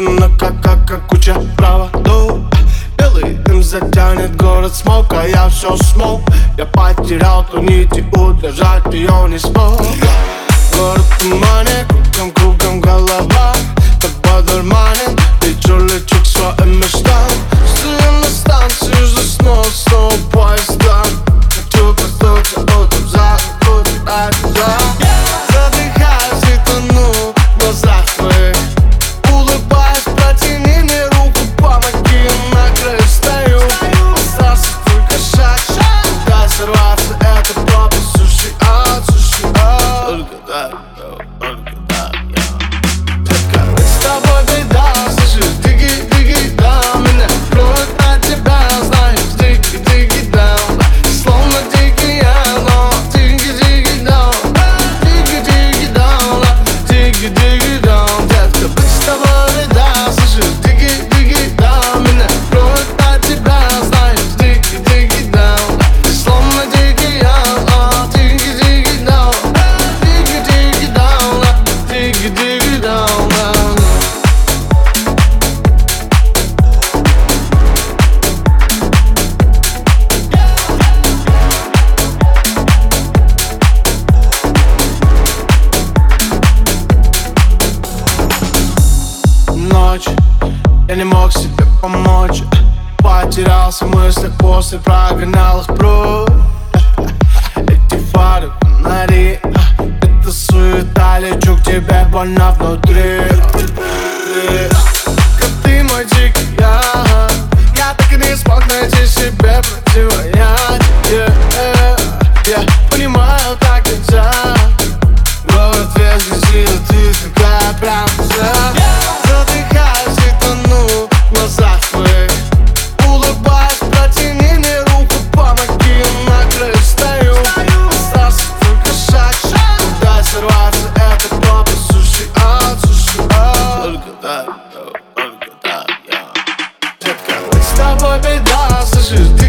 ветер снова Все запутано, как, как, как куча проводов Белый дым затянет город смог, а я все смог Я потерял ту нить и удержать ее не смог Город в тумане, кругом, кругом голова Как бодурманин, лечу, лечу к своим мечтам Я не мог себе помочь. Потерялся в мыслях после прогонял их прочь. Эти фары, фонари. Это суета, лечу к тебе больно внутри. Как ты мой дикий я. Я так и не смог найти себе противоядие. já foi pedaços.